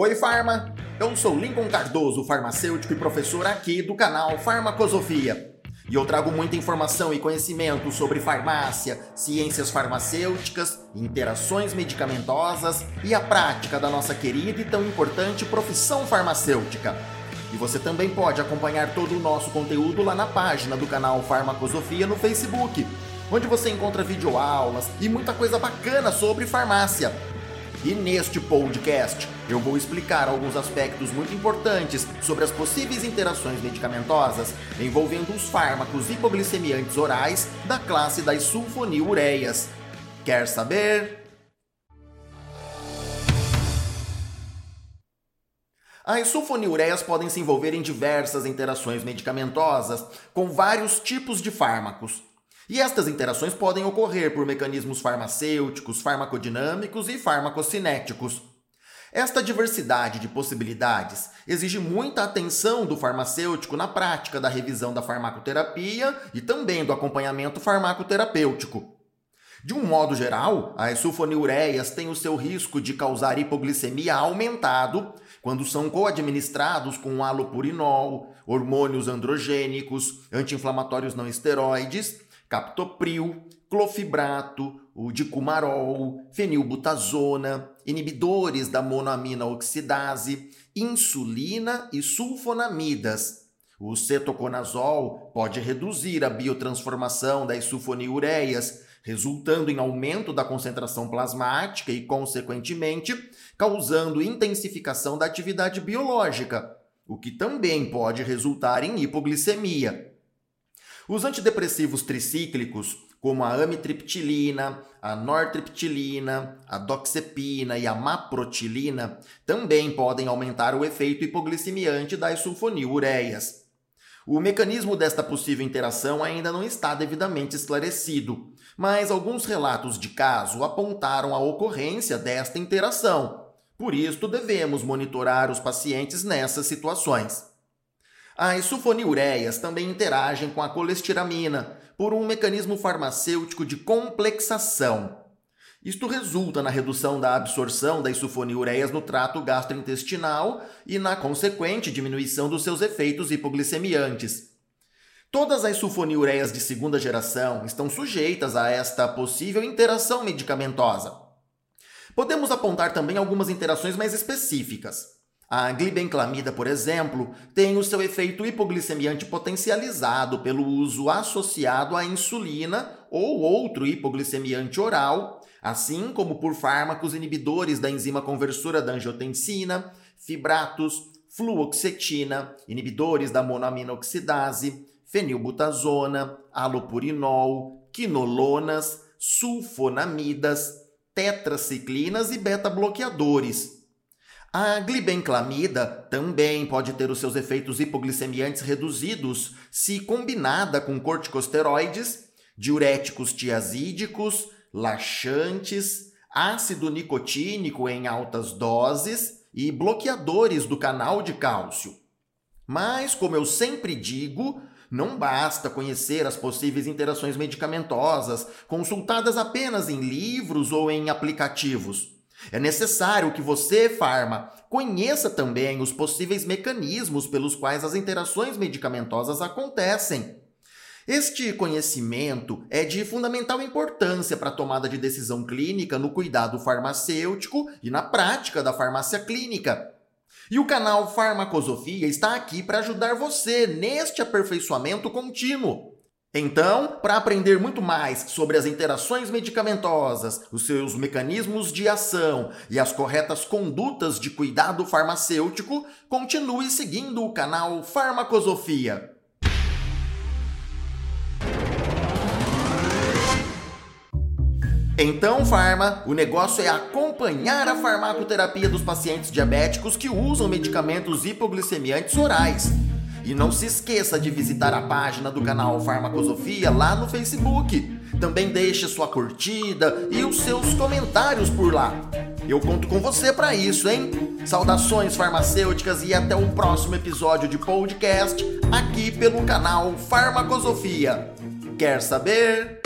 Oi, Farma! Eu sou Lincoln Cardoso, farmacêutico e professor aqui do canal Farmacosofia. E eu trago muita informação e conhecimento sobre farmácia, ciências farmacêuticas, interações medicamentosas e a prática da nossa querida e tão importante profissão farmacêutica. E você também pode acompanhar todo o nosso conteúdo lá na página do canal Farmacosofia no Facebook, onde você encontra videoaulas e muita coisa bacana sobre farmácia. E neste podcast eu vou explicar alguns aspectos muito importantes sobre as possíveis interações medicamentosas envolvendo os fármacos hipoglicemiantes orais da classe das sulfonilureias. Quer saber? As sulfonilureias podem se envolver em diversas interações medicamentosas com vários tipos de fármacos. E estas interações podem ocorrer por mecanismos farmacêuticos, farmacodinâmicos e farmacocinéticos. Esta diversidade de possibilidades exige muita atenção do farmacêutico na prática da revisão da farmacoterapia e também do acompanhamento farmacoterapêutico. De um modo geral, as sulfonilureias têm o seu risco de causar hipoglicemia aumentado quando são coadministrados com alopurinol, hormônios androgênicos, anti-inflamatórios não esteroides captopril, clofibrato, o dicumarol, fenilbutazona, inibidores da monoamina oxidase, insulina e sulfonamidas. O cetoconazol pode reduzir a biotransformação das sulfonilureias, resultando em aumento da concentração plasmática e, consequentemente, causando intensificação da atividade biológica, o que também pode resultar em hipoglicemia. Os antidepressivos tricíclicos, como a amitriptilina, a nortriptilina, a doxepina e a maprotilina, também podem aumentar o efeito hipoglicemiante das sulfonilureias. O mecanismo desta possível interação ainda não está devidamente esclarecido, mas alguns relatos de caso apontaram a ocorrência desta interação. Por isso, devemos monitorar os pacientes nessas situações. As sulfonilureias também interagem com a colestiramina por um mecanismo farmacêutico de complexação. Isto resulta na redução da absorção das sulfonilureias no trato gastrointestinal e na consequente diminuição dos seus efeitos hipoglicemiantes. Todas as sulfonilureias de segunda geração estão sujeitas a esta possível interação medicamentosa. Podemos apontar também algumas interações mais específicas. A glibenclamida, por exemplo, tem o seu efeito hipoglicemiante potencializado pelo uso associado à insulina ou outro hipoglicemiante oral, assim como por fármacos inibidores da enzima conversora da angiotensina, fibratos, fluoxetina, inibidores da monoamina oxidase, fenilbutazona, alopurinol, quinolonas, sulfonamidas, tetraciclinas e beta-bloqueadores. A glibenclamida também pode ter os seus efeitos hipoglicemiantes reduzidos se combinada com corticosteroides, diuréticos tiazídicos, laxantes, ácido nicotínico em altas doses e bloqueadores do canal de cálcio. Mas, como eu sempre digo, não basta conhecer as possíveis interações medicamentosas consultadas apenas em livros ou em aplicativos. É necessário que você, farma, conheça também os possíveis mecanismos pelos quais as interações medicamentosas acontecem. Este conhecimento é de fundamental importância para a tomada de decisão clínica no cuidado farmacêutico e na prática da farmácia clínica. E o canal Farmacosofia está aqui para ajudar você neste aperfeiçoamento contínuo. Então, para aprender muito mais sobre as interações medicamentosas, os seus mecanismos de ação e as corretas condutas de cuidado farmacêutico, continue seguindo o canal Farmacosofia. Então, Farma, o negócio é acompanhar a farmacoterapia dos pacientes diabéticos que usam medicamentos hipoglicemiantes orais e não se esqueça de visitar a página do canal Farmacosofia lá no Facebook. Também deixe sua curtida e os seus comentários por lá. Eu conto com você para isso, hein? Saudações farmacêuticas e até o próximo episódio de podcast aqui pelo canal Farmacosofia. Quer saber?